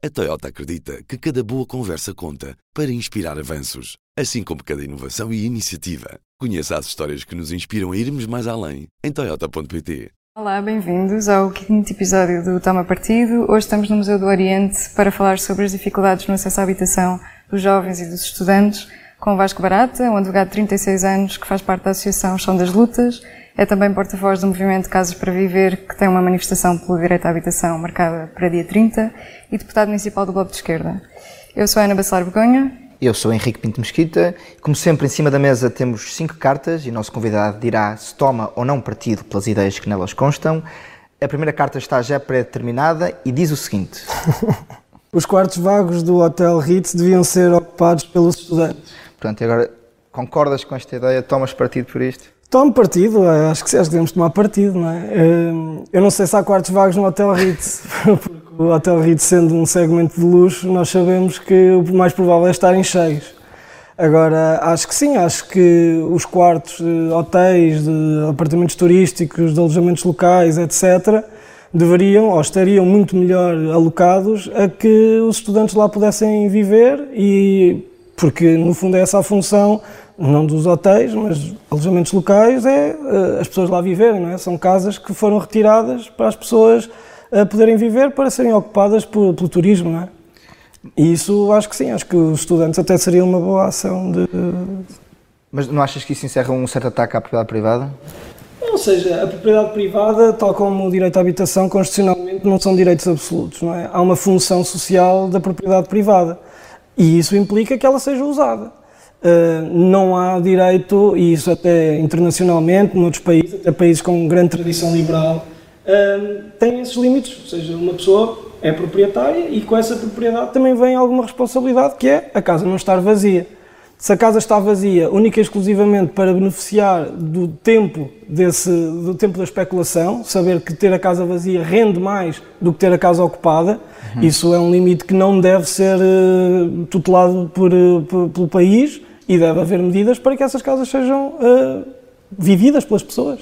A Toyota acredita que cada boa conversa conta para inspirar avanços, assim como cada inovação e iniciativa. Conheça as histórias que nos inspiram a irmos mais além em Toyota.pt. Olá, bem-vindos ao quinto episódio do Toma Partido. Hoje estamos no Museu do Oriente para falar sobre as dificuldades no acesso à habitação dos jovens e dos estudantes, com Vasco Barata, um advogado de 36 anos que faz parte da Associação Chão das Lutas é também porta-voz do movimento Casas para Viver, que tem uma manifestação pelo direito à habitação marcada para dia 30, e deputado municipal do Bloco de Esquerda. Eu sou Ana Bacelar Begonha. Eu sou Henrique Pinto Mesquita. Como sempre, em cima da mesa temos cinco cartas e o nosso convidado dirá se toma ou não partido pelas ideias que nelas constam. A primeira carta está já pré-determinada e diz o seguinte: Os quartos vagos do Hotel Ritz deviam ser ocupados pelos estudantes. Portanto, agora concordas com esta ideia? Tomas partido por isto? Tome partido, é, acho que, acho que devemos tomar partido, não é? Hum, eu não sei se há quartos vagos no Hotel Ritz, porque o Hotel Ritz sendo um segmento de luxo, nós sabemos que o mais provável é estarem cheios. Agora, acho que sim, acho que os quartos de hotéis, de apartamentos turísticos, de alojamentos locais, etc., deveriam ou estariam muito melhor alocados a que os estudantes lá pudessem viver e porque no fundo é essa a função não dos hotéis, mas alojamentos locais, é uh, as pessoas lá viverem, não é? São casas que foram retiradas para as pessoas uh, poderem viver, para serem ocupadas por, pelo turismo, não é? E isso acho que sim, acho que os estudantes até seria uma boa ação de... Mas não achas que isso encerra um certo ataque à propriedade privada? Ou seja, a propriedade privada, tal como o direito à habitação, constitucionalmente não são direitos absolutos, não é? Há uma função social da propriedade privada e isso implica que ela seja usada. Uh, não há direito, e isso até internacionalmente, noutros países, até países com grande tradição liberal, uh, tem esses limites. Ou seja, uma pessoa é proprietária e com essa propriedade também vem alguma responsabilidade, que é a casa não estar vazia. Se a casa está vazia única e exclusivamente para beneficiar do tempo, desse, do tempo da especulação, saber que ter a casa vazia rende mais do que ter a casa ocupada, uhum. isso é um limite que não deve ser uh, tutelado por, por, pelo país e deve haver medidas para que essas casas sejam uh, vividas pelas pessoas.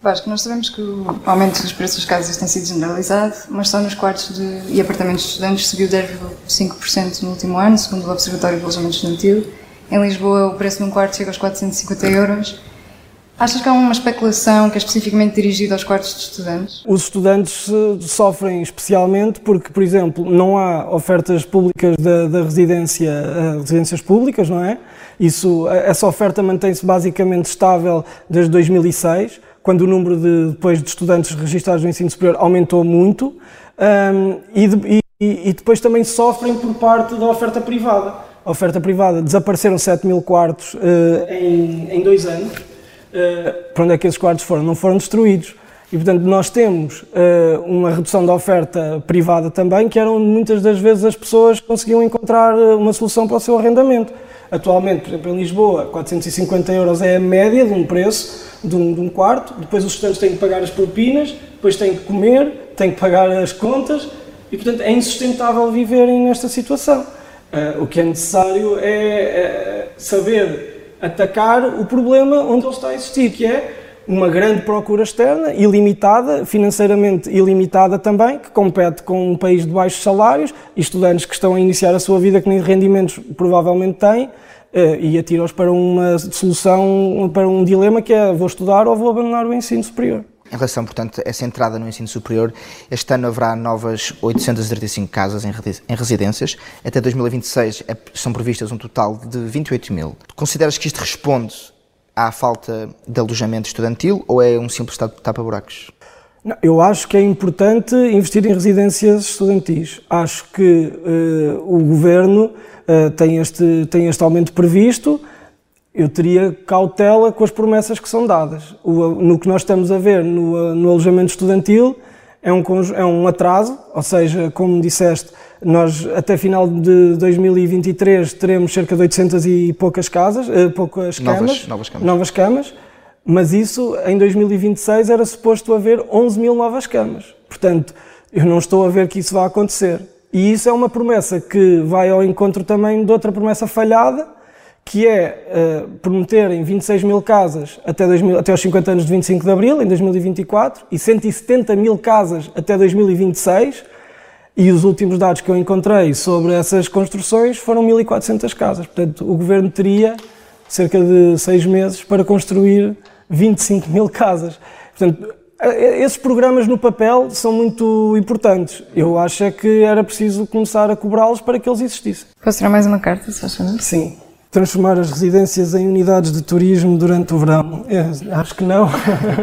Vasco, nós sabemos que o aumento dos preços das casas tem sido generalizado, mas só nos quartos de, e apartamentos de estudantes subiu 10,5% no último ano, segundo o Observatório de Alojamento Estudantil. Em Lisboa, o preço de um quarto chega aos 450 euros. Achas que há uma especulação que é especificamente dirigida aos quartos de estudantes? Os estudantes eh, sofrem especialmente porque, por exemplo, não há ofertas públicas da, da residência, uh, residências públicas, não é? Isso, eh, essa oferta mantém-se basicamente estável desde 2006, quando o número de, depois de estudantes registrados no ensino superior aumentou muito, um, e, de, e, e depois também sofrem por parte da oferta privada. A oferta privada desapareceram 7 mil quartos uh, em, em dois anos uh, para onde é que esses quartos foram? Não foram destruídos. E, portanto, nós temos uh, uma redução da oferta privada também, que era onde muitas das vezes as pessoas conseguiam encontrar eh, uma solução para o seu arrendamento. Atualmente, por exemplo, em Lisboa, 450 euros é a média de um preço de um, de um quarto, depois os estudantes têm que pagar as propinas, depois têm que comer, têm que pagar as contas, e, portanto, é insustentável viverem nesta situação. Uh, o que é necessário é, é saber atacar o problema onde ele está a existir, que é uma grande procura externa, ilimitada, financeiramente ilimitada também, que compete com um país de baixos salários e estudantes que estão a iniciar a sua vida que nem rendimentos provavelmente têm eh, e atira-os para uma solução, para um dilema que é vou estudar ou vou abandonar o ensino superior. Em relação, portanto, a essa entrada no ensino superior, este ano haverá novas 835 casas em residências. Até 2026 é, são previstas um total de 28 mil. Consideras que isto responde à falta de alojamento estudantil ou é um simples tapa-buracos? eu acho que é importante investir em residências estudantis. Acho que uh, o governo uh, tem, este, tem este aumento previsto eu teria cautela com as promessas que são dadas. O, no que nós estamos a ver no, no alojamento estudantil é um, é um atraso, ou seja, como disseste, nós até final de 2023 teremos cerca de 800 e poucas casas, eh, poucas camas, novas, novas camas, novas camas, mas isso em 2026 era suposto haver 11 mil novas camas. Portanto, eu não estou a ver que isso vá acontecer. E isso é uma promessa que vai ao encontro também de outra promessa falhada, que é uh, prometerem 26 mil casas até, 2000, até aos 50 anos de 25 de Abril, em 2024, e 170 mil casas até 2026, E os últimos dados que eu encontrei sobre essas construções foram 1.400 casas. Portanto, o governo teria cerca de seis meses para construir 25 mil casas. Portanto, esses programas no papel são muito importantes. Eu acho é que era preciso começar a cobrá-los para que eles existissem. Posso tirar mais uma carta, se acham? Sim transformar as residências em unidades de turismo durante o verão? É, acho que não.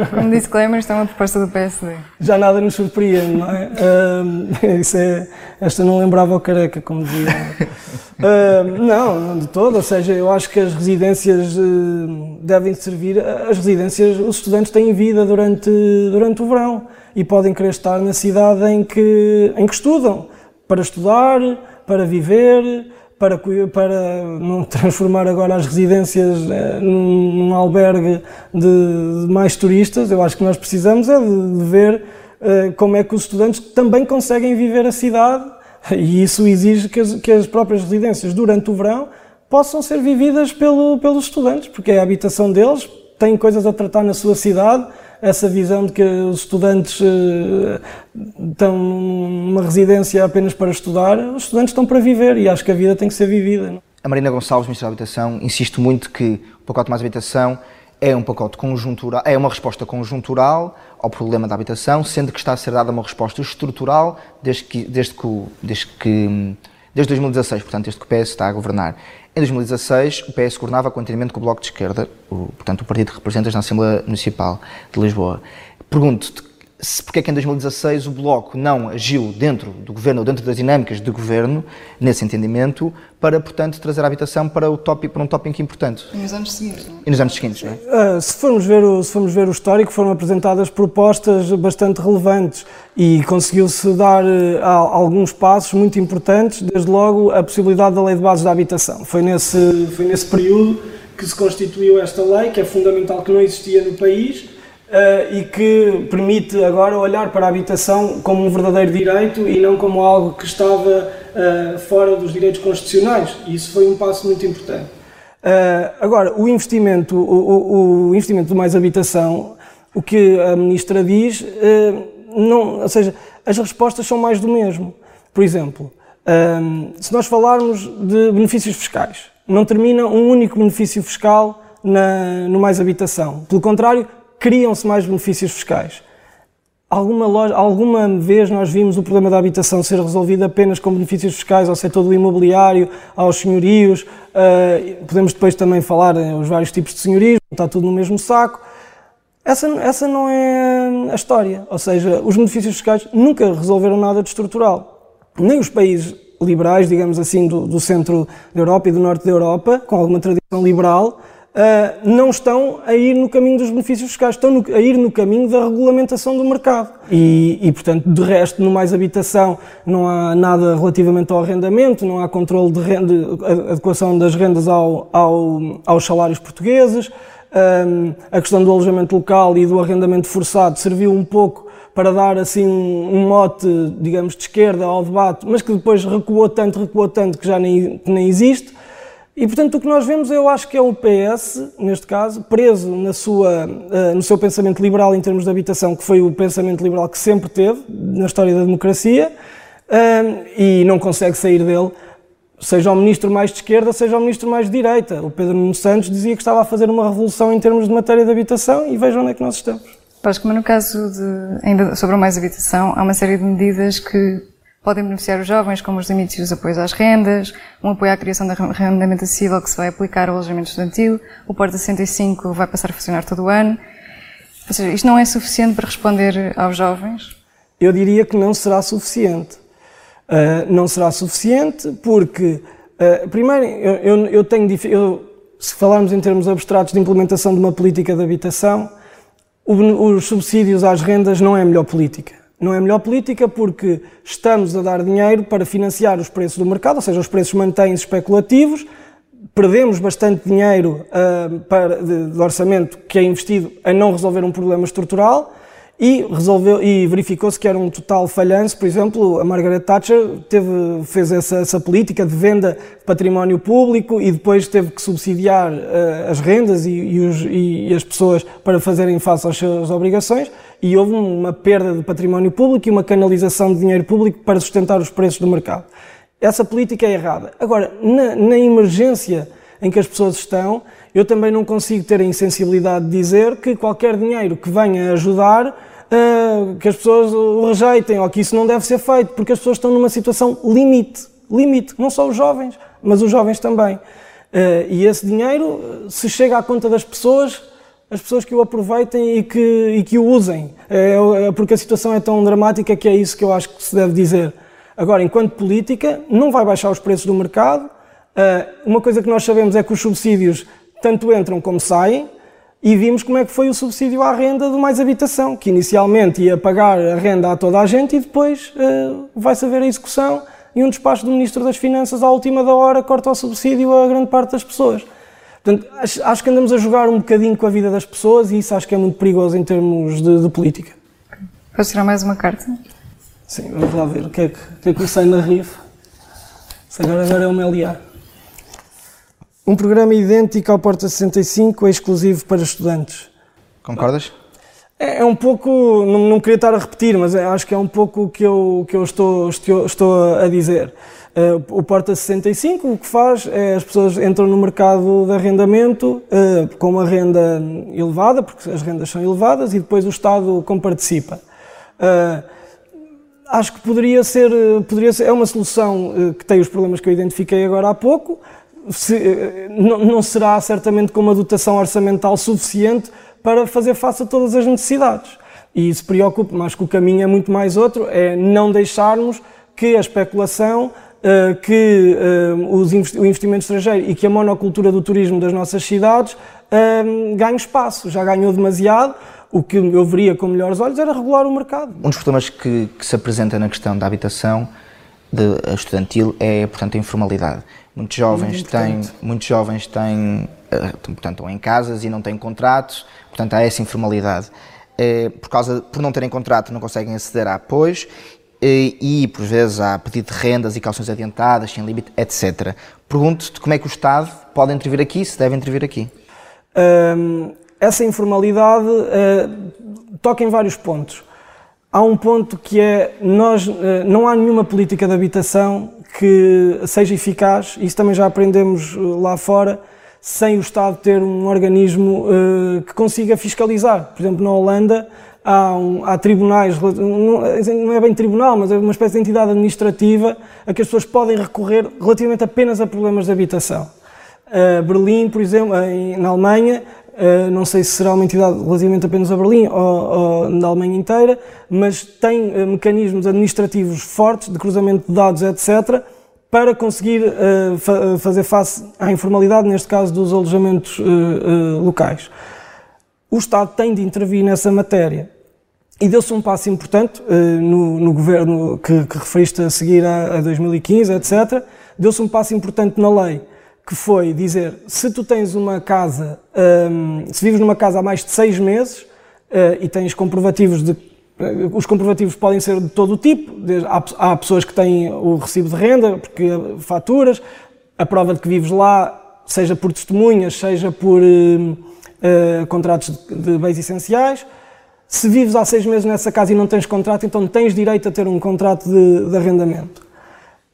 Como disclaimer, isto é uma proposta do PSD. Já nada nos surpreende, não é? Uh, isso é esta não lembrava o careca, como dizia. Uh, não, não de todo. Ou seja, eu acho que as residências uh, devem servir. As residências, os estudantes têm vida durante, durante o verão e podem querer estar na cidade em que, em que estudam, para estudar, para viver para, para não transformar agora as residências eh, num, num albergue de, de, mais turistas. Eu acho que nós precisamos é de, de ver uh, como é que os estudantes também conseguem viver a cidade e isso exige que as, que as próprias residências durante o verão possam ser vividas pelo, pelos estudantes, porque é a habitação deles, têm coisas a tratar na sua cidade essa visão de que os estudantes uh, estão numa residência apenas para estudar, os estudantes estão para viver e acho que a vida tem que ser vivida. A Marina Gonçalves, Ministra da Habitação, insiste muito que o pacote mais habitação é um pacote conjuntural, é uma resposta conjuntural ao problema da habitação, sendo que está a ser dada uma resposta estrutural desde que, desde que, desde que desde 2016, portanto, desde que o PS está a governar. Em 2016, o PS governava continuamente com o Bloco de Esquerda, o, portanto, o partido que representas na Assembleia Municipal de Lisboa. Pergunto-te, se, porque é que em 2016 o Bloco não agiu dentro do governo ou dentro das dinâmicas de governo, nesse entendimento, para, portanto, trazer a habitação para, o tópico, para um tópico importante? E nos anos seguintes, não é? E nos anos seguintes, não é? Uh, se, formos ver o, se formos ver o histórico, foram apresentadas propostas bastante relevantes e conseguiu-se dar uh, alguns passos muito importantes, desde logo a possibilidade da Lei de Bases da Habitação. Foi nesse, foi nesse período que se constituiu esta lei, que é fundamental, que não existia no país, uh, e que permite agora olhar para a habitação como um verdadeiro direito e não como algo que estava uh, fora dos direitos constitucionais. E isso foi um passo muito importante. Uh, agora, o investimento, o, o, o, investimento do Mais Habitação, o que a Ministra diz, não, ou seja, as respostas são mais do mesmo. Por exemplo, se nós falarmos de benefícios fiscais, não termina um único benefício fiscal na, no Mais Habitação. Pelo contrário, criam-se mais benefícios fiscais. Alguma, loja, alguma vez nós vimos o problema da habitação ser resolvido apenas com benefícios fiscais ao setor do imobiliário, aos senhorios, uh, podemos depois também falar os vários tipos de senhorios, está tudo no mesmo saco. Essa, essa não é a história, ou seja, os benefícios fiscais nunca resolveram nada de estrutural. Nem os países liberais, digamos assim, do, do centro da Europa e do norte da Europa, com alguma tradição liberal, Uh, não estão a ir no caminho dos benefícios fiscais, estão no, a ir no caminho da regulamentação do mercado. E, e, portanto, de resto, no Mais Habitação não há nada relativamente ao arrendamento, não há controle de renda, adequação das rendas ao, ao, aos salários portugueses. Um, a questão do alojamento local e do arrendamento forçado serviu um pouco para dar assim um, um mote, digamos, de esquerda ao debate, mas que depois recuou tanto, recuou tanto que já nem, que nem existe. E, portanto, o que nós vemos, eu acho que é o PS, neste caso, preso na sua, uh, no seu pensamento liberal em termos de habitação, que foi o pensamento liberal que sempre teve na história da democracia, uh, e não consegue sair dele, seja o ministro mais de esquerda, seja o ministro mais de direita. O Pedro Nuno Santos dizia que estava a fazer uma revolução em termos de matéria de habitação, e vejam onde é que nós estamos. Acho que no caso de, ainda sobre a mais habitação, há uma série de medidas que Podem beneficiar os jovens, como os limites e os apoios às rendas, um apoio à criação de arrendamento acessível que se vai aplicar ao alojamento estudantil, o Porta 65 vai passar a funcionar todo o ano. Ou seja, isto não é suficiente para responder aos jovens? Eu diria que não será suficiente. Uh, não será suficiente porque, uh, primeiro, eu, eu, eu tenho. Eu, se falarmos em termos abstratos de implementação de uma política de habitação, o, os subsídios às rendas não é a melhor política. Não é melhor política porque estamos a dar dinheiro para financiar os preços do mercado, ou seja, os preços mantêm-se especulativos, perdemos bastante dinheiro uh, para, de, de, orçamento que é investido a não resolver um problema estrutural e resolveu e verificou-se que era um total falhanço. Por exemplo, a Margaret Thatcher teve, fez essa, essa, política de venda de património público e depois teve que subsidiar uh, as rendas e, e, os, e, as pessoas para fazerem face às suas obrigações e houve uma perda de património público e uma canalização de dinheiro público para sustentar os preços do mercado. Essa política é errada. Agora, na, na emergência em que as pessoas estão, eu também não consigo ter a insensibilidade de dizer que qualquer dinheiro que venha ajudar uh, que as pessoas o rejeitem ou que isso não deve ser feito, porque as pessoas estão numa situação limite. Limite, não só os jovens, mas os jovens também. Uh, e esse dinheiro, se chega à conta das pessoas, as pessoas que o aproveitem e que, e que o usem. É, é, porque a situação é tão dramática que é isso que eu acho que se deve dizer. Agora, enquanto política, não vai baixar os preços do mercado. Uh, uma coisa que nós sabemos é que os subsídios tanto entram como saem e vimos como é que foi o subsídio à renda do Mais Habitação, que inicialmente ia pagar a renda a toda a gente e depois uh, vai-se haver a execução e um despacho do Ministro das Finanças à última da hora corta o subsídio a grande parte das pessoas. Portanto, acho, que andamos a jogar um bocadinho com a vida das pessoas e isso acho que é muito perigoso em termos de, de política. Posso tirar mais uma carta? Sim, vamos lá ver o que é que, o que, é que sai na rifa. Se agora, agora é o Meliá. Um programa idêntico ao Porta 65 é exclusivo para estudantes. Concordas? É, é um pouco, não, não, queria estar a repetir, mas é, acho que é um pouco o que eu, que eu estou, estou, estou a dizer. Uh, o Porta 65 o que faz é as pessoas entram no mercado de arrendamento uh, com uma renda elevada, porque as rendas são elevadas, e depois o Estado comparticipa. Uh, acho que poderia ser, poderia ser, é uma solução que tem os problemas que eu identifiquei agora há pouco, se, eh, não, não será certamente com uma dotação orçamental suficiente para fazer face a todas as necessidades. E isso preocupa, mas que o caminho é muito mais outro, é não deixarmos que a especulação, eh, que eh, o investimento estrangeiro e que a monocultura do turismo das nossas cidades ganhe espaço. Já ganhou demasiado, o que eu veria com melhores olhos era regular o mercado. Um dos problemas que, que se apresenta na questão da habitação de, estudantil é, portanto, a informalidade. Muitos jovens têm, muitos jovens têm, portanto, estão em casas e não têm contratos, portanto, há essa informalidade. Eh, por causa, por não terem contrato, não conseguem aceder a apoios eh, e, por vezes, há pedido de rendas e calções adiantadas, sem limite, etc. Pergunto-te como é que o Estado pode intervir aqui, se deve intervir aqui. Um, essa informalidade uh, toca em vários pontos. Há um ponto que é, nós, uh, não há nenhuma política de habitação que seja eficaz, isso também já aprendemos eh, lá fora, sem o Estado ter um organismo uh, que consiga fiscalizar. Por exemplo, na Holanda há, um, há tribunais, não é bem tribunal, mas é uma espécie de entidade administrativa a que as pessoas podem recorrer relativamente apenas a problemas de habitação. Berlim, por exemplo, em, na Alemanha, Uh, não sei se será uma entidade relativamente apenas a Berlim ou, ou na Alemanha inteira, mas tem uh, mecanismos administrativos fortes de cruzamento de dados, etc., para conseguir uh, fa fazer face à informalidade, neste caso dos alojamentos locais. O Estado tem de intervir nessa matéria. E deu-se um passo importante no, no, governo que, que referiste a seguir a, a 2015, etc. Deu-se um passo importante na lei que foi dizer, se tu tens uma casa, um, se vives numa casa há mais de seis meses uh, e tens comprovativos de uh, os comprovativos podem ser de todo o tipo, há, há, pessoas que têm o recibo de renda, porque faturas, a prova de que vives lá, seja por testemunhas, seja por uh, contratos de, de bens essenciais. Se vives há seis meses nessa casa e não tens contrato, então tens direito a ter um contrato de, de arrendamento,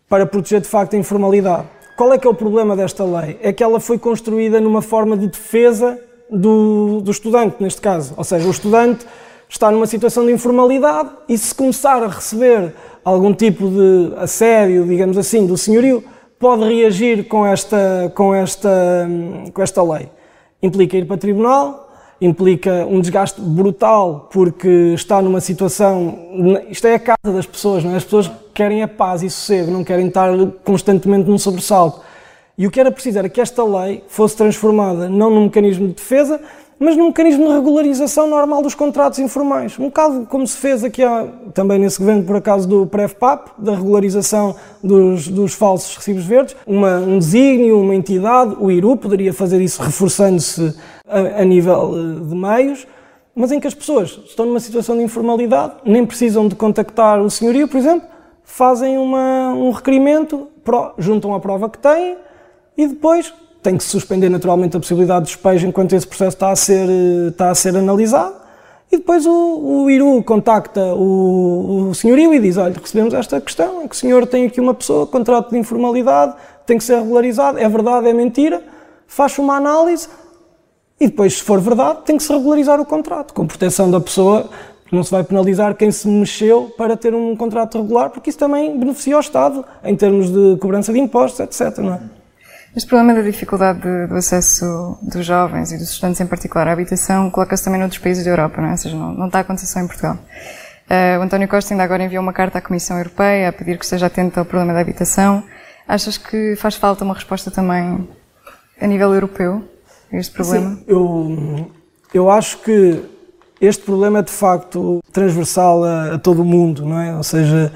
para proteger de facto a informalidade. Qual é que é o problema desta lei? É que ela foi construída numa forma de defesa do, do estudante, neste caso. Ou seja, o estudante está numa situação de informalidade e se começar a receber algum tipo de assédio, digamos assim, do senhorio, pode reagir com esta, com esta, com esta lei. Implica ir para tribunal, implica um desgaste brutal porque está numa situação. Isto é a casa das pessoas, não é? As pessoas querem a paz e sossego, não querem estar constantemente num sobressalto. E o que era preciso era que esta lei fosse transformada não num mecanismo de defesa, mas num mecanismo de regularização normal dos contratos informais. Um bocado como se fez aqui há, também nesse governo, por acaso, do PREFPAP, da regularização dos, dos falsos recibos verdes, uma, um desígnio, uma entidade, o IRU poderia fazer isso reforçando-se a, a nível eh, de meios, mas em que as pessoas estão numa situação de informalidade, nem precisam de contactar o senhorio, por exemplo, fazem uma, um requerimento, juntam a prova que têm e depois tem que se suspender naturalmente a possibilidade de despejo enquanto esse processo está a ser, está a ser analisado. E depois o, o IRU contacta o, o senhorio e diz: Olha, recebemos esta questão, que o senhor tem aqui uma pessoa, contrato de informalidade, tem que ser regularizado, é verdade, é mentira, faz uma análise e depois, se for verdade, tem que se regularizar o contrato, com proteção da pessoa, não se vai penalizar quem se mexeu para ter um contrato regular, porque isso também beneficia o Estado em termos de cobrança de impostos, etc. Não é? Este problema da dificuldade de, do acesso dos jovens e dos estudantes em particular à habitação coloca-se também noutros países da Europa, não é? Ou seja, não, não está a acontecer só em Portugal. Uh, o António Costa ainda agora enviou uma carta à Comissão Europeia a pedir que esteja atento ao problema da habitação. Achas que faz falta uma resposta também a nível europeu este problema? Sim, eu, eu acho que este problema é de facto transversal a, a todo o mundo, não é? Ou seja,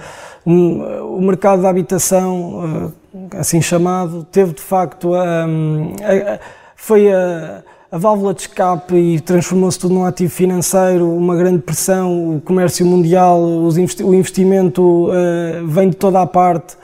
um, o mercado da habitação, uh, assim chamado, teve de facto a, a, foi a, a válvula de escape e transformou-se tudo num ativo financeiro, uma grande pressão, o comércio mundial, investi o investimento uh, vem de toda a parte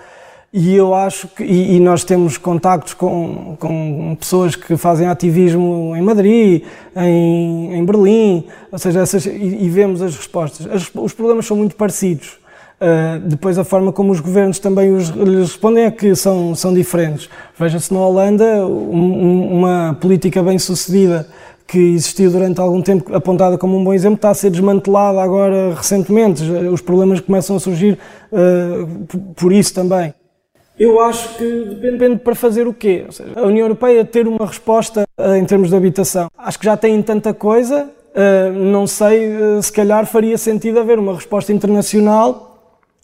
e eu acho que, e, e, nós temos contactos com, com pessoas que fazem ativismo em Madrid, em, em Berlim, ou seja, essas, e, e vemos as respostas. As, os problemas são muito parecidos. Uh, depois a forma como os governos também os, lhes respondem é que são, são diferentes. Veja-se na Holanda um, uma política bem sucedida que existiu durante algum tempo, apontada como um bom exemplo, está a ser desmantelada agora recentemente. Os problemas começam a surgir uh, por isso também. Eu acho que depende para fazer o quê? Ou seja, a União Europeia ter uma resposta uh, em termos de habitação. Acho que já tem tanta coisa, uh, não sei, uh, se calhar faria sentido haver uma resposta internacional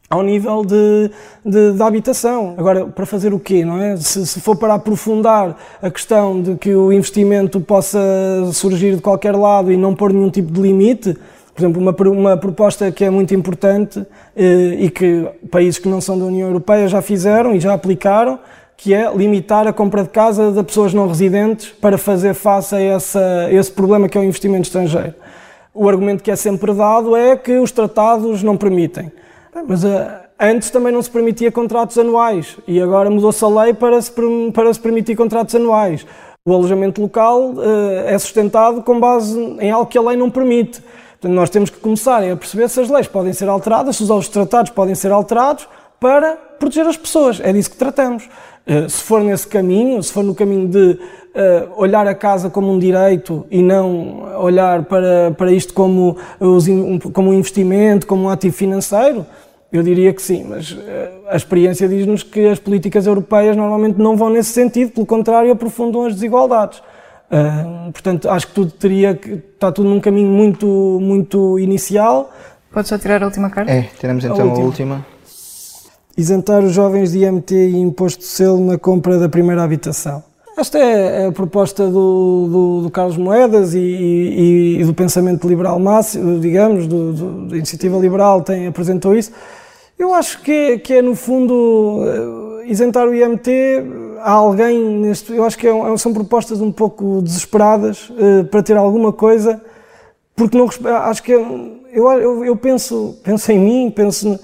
ao nível de, de, de, habitação. Agora, para fazer o quê, não é? Se, se, for para aprofundar a questão de que o investimento possa surgir de qualquer lado e não pôr nenhum tipo de limite, por exemplo, uma, uma proposta que é muito importante eh, e que países que não são da União Europeia já fizeram e já aplicaram, que é limitar a compra de casa de pessoas não residentes para fazer face a, essa, esse problema que é o investimento estrangeiro. O argumento que é sempre dado é que os tratados não permitem. Mas uh, antes também não se permitia contratos anuais e agora mudou-se a lei para se, para se permitir contratos anuais. O alojamento local uh, é sustentado com base em algo que a lei não permite. Portanto, nós temos que começar a perceber se as leis podem ser alteradas, se os tratados podem ser alterados para proteger as pessoas. É disso que tratamos. Eh, se for nesse caminho, se for no caminho de uh, olhar a casa como um direito e não olhar para, para isto como, como um investimento, como um ativo financeiro, eu diria que sim, mas uh, a experiência diz-nos que as políticas europeias normalmente não vão nesse sentido, pelo contrário, aprofundam as desigualdades. Uh, portanto, acho que tudo teria que. Está tudo num caminho muito, muito inicial. Pode só tirar a última carta? É, teremos então a última. A última. Isentar os jovens de IMT e imposto de selo na compra da primeira habitação. Esta é a proposta do, do, do Carlos Moedas e, e, e, do pensamento liberal máximo, digamos, do, do, da iniciativa liberal tem, apresentou isso. Eu acho que é, que é no fundo, eh, isentar o IMT há alguém neste. Eu acho que é, é, são propostas um pouco desesperadas uh, para ter alguma coisa, porque não acho que é, eu, eu, eu, penso, penso em mim, penso.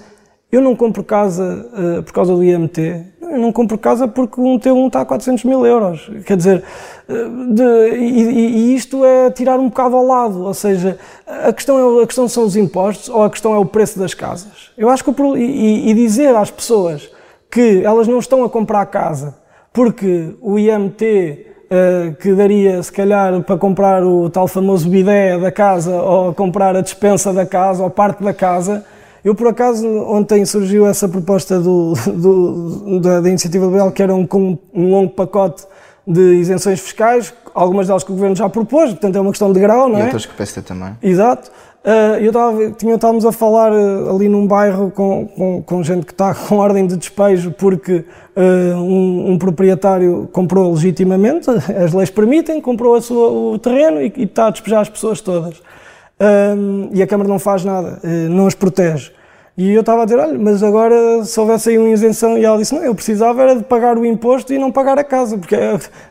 Eu não compro casa uh, por causa do IMT, eu não compro casa porque um T1 está a 400 mil euros. Quer dizer, uh, de, e, e, isto é tirar um bocado ao lado, ou seja, a questão, é, a questão são os impostos ou a questão é o preço das casas. Eu acho que, e, e dizer às pessoas que elas não estão a comprar casa porque o IMT uh, eh, que daria, se calhar, para comprar o tal famoso bidé da casa ou comprar a dispensa da casa ou parte da casa. Eu, por acaso, ontem surgiu essa proposta do, do, da, da, Iniciativa Liberal, que era um, um longo pacote de isenções fiscais, algumas delas que o Governo já propôs, portanto é uma questão de grau, não é? E outras que o PSD também. Exato. Uh, eu tava, tinha, estávamos a falar uh, ali num bairro com, com, com gente que está com ordem de despejo porque uh, um, um, proprietário comprou legitimamente, as leis permitem, comprou sua, o terreno e, está a despejar as pessoas todas. e a Câmara não faz nada, não as protege. E eu estava a dizer, olha, mas agora se houvesse aí uma isenção, e ela disse, não, eu precisava era de pagar o imposto e não pagar a casa, porque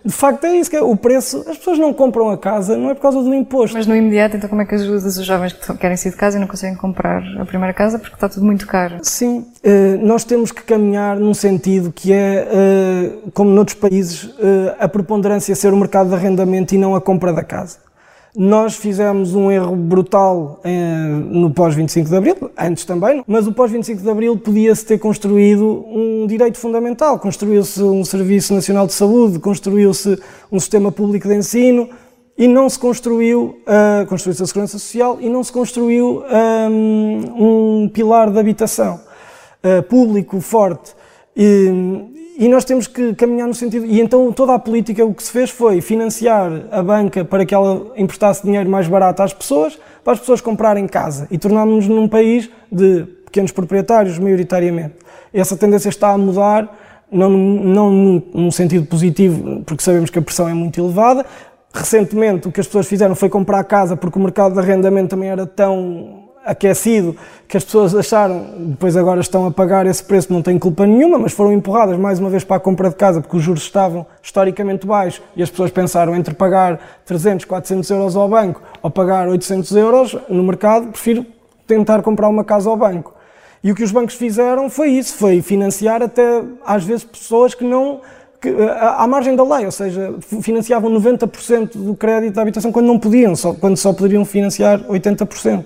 de facto é isso, que é o preço, as pessoas não compram a casa, não é por causa do imposto. Mas no imediato, então como é que ajudas os jovens que querem sair de casa e não conseguem comprar a primeira casa porque está tudo muito caro? Sim, eh, nós temos que caminhar num sentido que é, eh, como noutros países, eh, a preponderância ser o mercado de arrendamento e não a compra da casa. Nós fizemos um erro brutal no pós-25 de Abril, antes também, mas o pós-25 de Abril podia-se ter construído um direito fundamental. Construiu-se um Serviço Nacional de Saúde, construiu-se um sistema público de ensino e não se construiu, uh, construiu-se a Segurança Social e não se construiu um, um pilar de habitação uh, público forte. E, e nós temos que caminhar no sentido. E então toda a política o que se fez foi financiar a banca para que ela emprestasse dinheiro mais barato às pessoas, para as pessoas comprarem casa. E tornámos-nos num país de pequenos proprietários, maioritariamente. Essa tendência está a mudar, não, não num sentido positivo, porque sabemos que a pressão é muito elevada. Recentemente, o que as pessoas fizeram foi comprar casa porque o mercado de arrendamento também era tão aquecido que as pessoas acharam, depois agora estão a pagar esse preço, não têm culpa nenhuma, mas foram empurradas mais uma vez para a compra de casa porque os juros estavam historicamente baixos e as pessoas pensaram entre pagar 300, 400 euros ao banco ou pagar 800 euros no mercado, prefiro tentar comprar uma casa ao banco. E o que os bancos fizeram foi isso, foi financiar até às vezes pessoas que não que, à margem da lei, ou seja, financiavam 90% do crédito da habitação quando não podiam, só, quando só poderiam financiar 80%.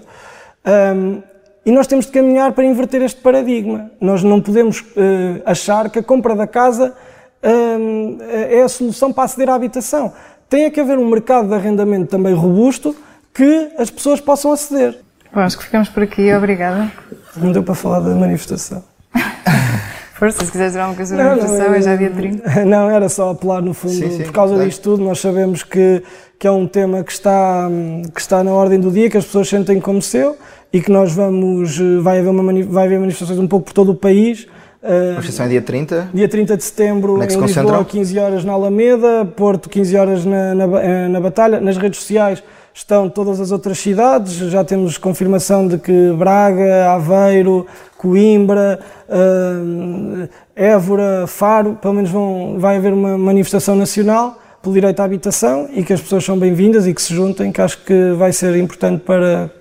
Um, e nós temos de caminhar para inverter este paradigma. Nós não podemos uh, achar que a compra da casa é a solução para aceder à habitação. Tem que haver um mercado de arrendamento também robusto que as pessoas possam aceder. Bom, acho que ficamos por aqui. Obrigada. Não deu para falar da manifestação. Força, se quiseres dizer alguma coisa da manifestação, não, é já dia 30. Não, era só apelar no fundo. Sim, sim, por causa claro. disto tudo, nós sabemos que, que é um tema que está, que está na ordem do dia, que as pessoas sentem como seu e que nós vamos, eh, vai haver, uma, vai haver manifestações um pouco por todo o país. A manifestação é dia 30? Dia 30 de setembro é em Lisboa, 15 horas na Alameda, Porto, 15 horas na, na, eh, na Batalha. Nas redes sociais estão todas as outras cidades, já temos confirmação de que Braga, Aveiro, Coimbra, uh, Évora, Faro, pelo menos vão, vai haver uma manifestação nacional pelo direito à habitação e que as pessoas são bem-vindas e que se juntem, que acho que vai ser importante para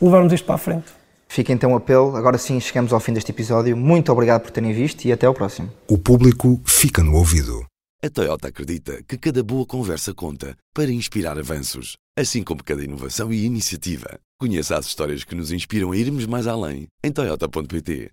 levarmos isto para a frente. Fica então o apelo. Agora sim, chegamos ao fim deste episódio. Muito obrigado por terem visto e até ao próximo. O público fica no ouvido. A Toyota acredita que cada boa conversa conta para inspirar avanços, assim como cada inovação e iniciativa. Conheça as histórias que nos inspiram a irmos mais além em Toyota.pt.